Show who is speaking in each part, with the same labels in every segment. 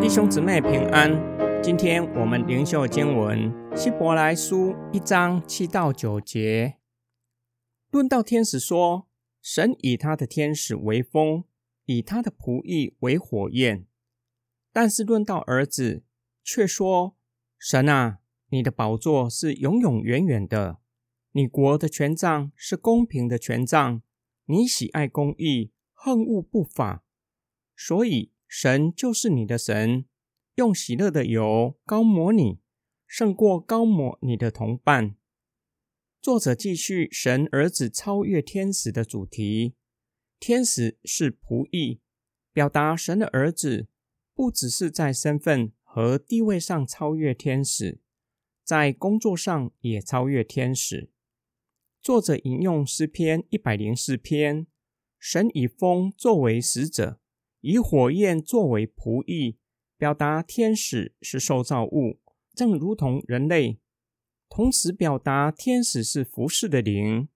Speaker 1: 弟兄姊妹平安，今天我们灵修经文希伯来书一章七到九节，论到天使说，神以他的天使为风，以他的仆役为火焰；但是论到儿子，却说，神啊，你的宝座是永永远远的，你国的权杖是公平的权杖，你喜爱公义，恨恶不法，所以。神就是你的神，用喜乐的油高抹你，胜过高抹你的同伴。作者继续神儿子超越天使的主题。天使是仆役，表达神的儿子不只是在身份和地位上超越天使，在工作上也超越天使。作者引用诗篇一百零四篇，神以风作为使者。以火焰作为仆役，表达天使是受造物，正如同人类；同时表达天使是服侍的灵。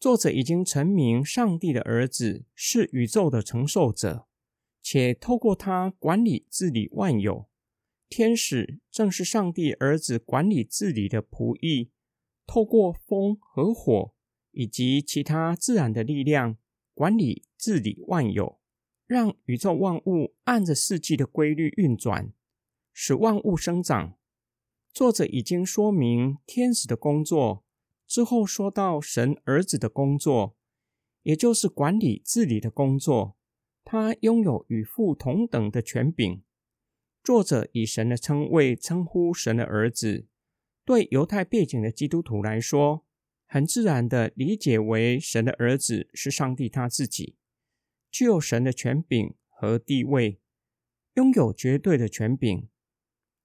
Speaker 1: 作者已经成名，上帝的儿子是宇宙的承受者，且透过他管理治理万有。天使正是上帝儿子管理治理的仆役，透过风和火以及其他自然的力量管理治理万有。让宇宙万物按着四季的规律运转，使万物生长。作者已经说明天使的工作之后，说到神儿子的工作，也就是管理治理的工作。他拥有与父同等的权柄。作者以神的称谓称呼神的儿子，对犹太背景的基督徒来说，很自然的理解为神的儿子是上帝他自己。具有神的权柄和地位，拥有绝对的权柄。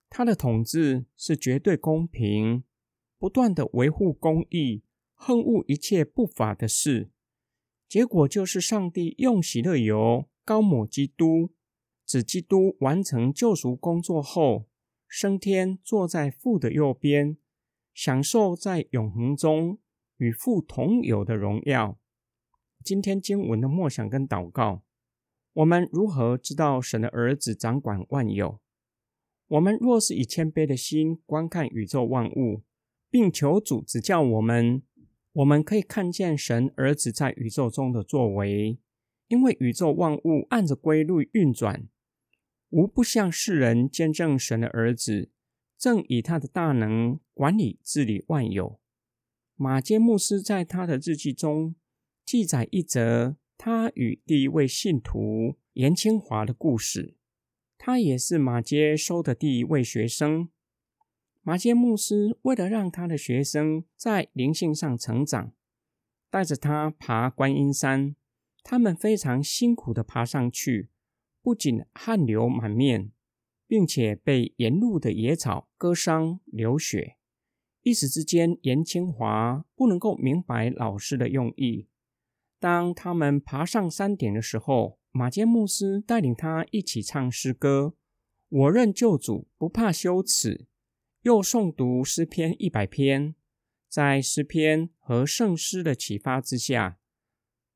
Speaker 1: 他的统治是绝对公平，不断的维护公义，恨恶一切不法的事。结果就是上帝用喜乐油高抹基督，指基督完成救赎工作后，升天坐在父的右边，享受在永恒中与父同有的荣耀。今天经文的默想跟祷告，我们如何知道神的儿子掌管万有？我们若是以谦卑的心观看宇宙万物，并求主指教我们，我们可以看见神儿子在宇宙中的作为。因为宇宙万物按着规律运转，无不向世人见证神的儿子正以他的大能管理治理万有。马坚牧师在他的日记中。记载一则他与第一位信徒严清华的故事。他也是马杰收的第一位学生。马街牧师为了让他的学生在灵性上成长，带着他爬观音山。他们非常辛苦的爬上去，不仅汗流满面，并且被沿路的野草割伤流血。一时之间，严清华不能够明白老师的用意。当他们爬上山顶的时候，马坚牧师带领他一起唱诗歌：“我认救主，不怕羞耻。”又诵读诗篇一百篇。在诗篇和圣诗的启发之下，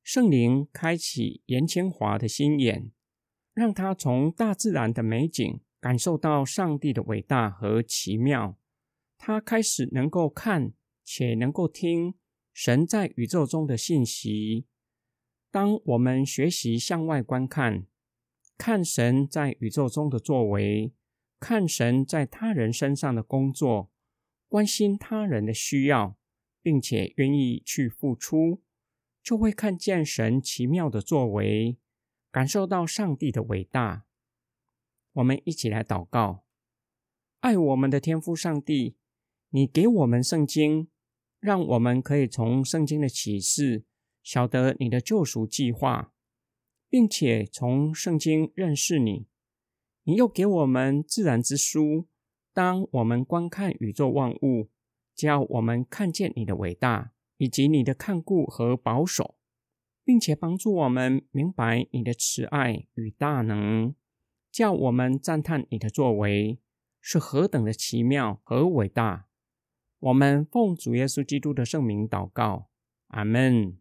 Speaker 1: 圣灵开启严千华的心眼，让他从大自然的美景感受到上帝的伟大和奇妙。他开始能够看且能够听神在宇宙中的信息。当我们学习向外观看，看神在宇宙中的作为，看神在他人身上的工作，关心他人的需要，并且愿意去付出，就会看见神奇妙的作为，感受到上帝的伟大。我们一起来祷告：爱我们的天父上帝，你给我们圣经，让我们可以从圣经的启示。晓得你的救赎计划，并且从圣经认识你。你又给我们自然之书，当我们观看宇宙万物，叫我们看见你的伟大，以及你的看顾和保守，并且帮助我们明白你的慈爱与大能，叫我们赞叹你的作为是何等的奇妙和伟大。我们奉主耶稣基督的圣名祷告，阿门。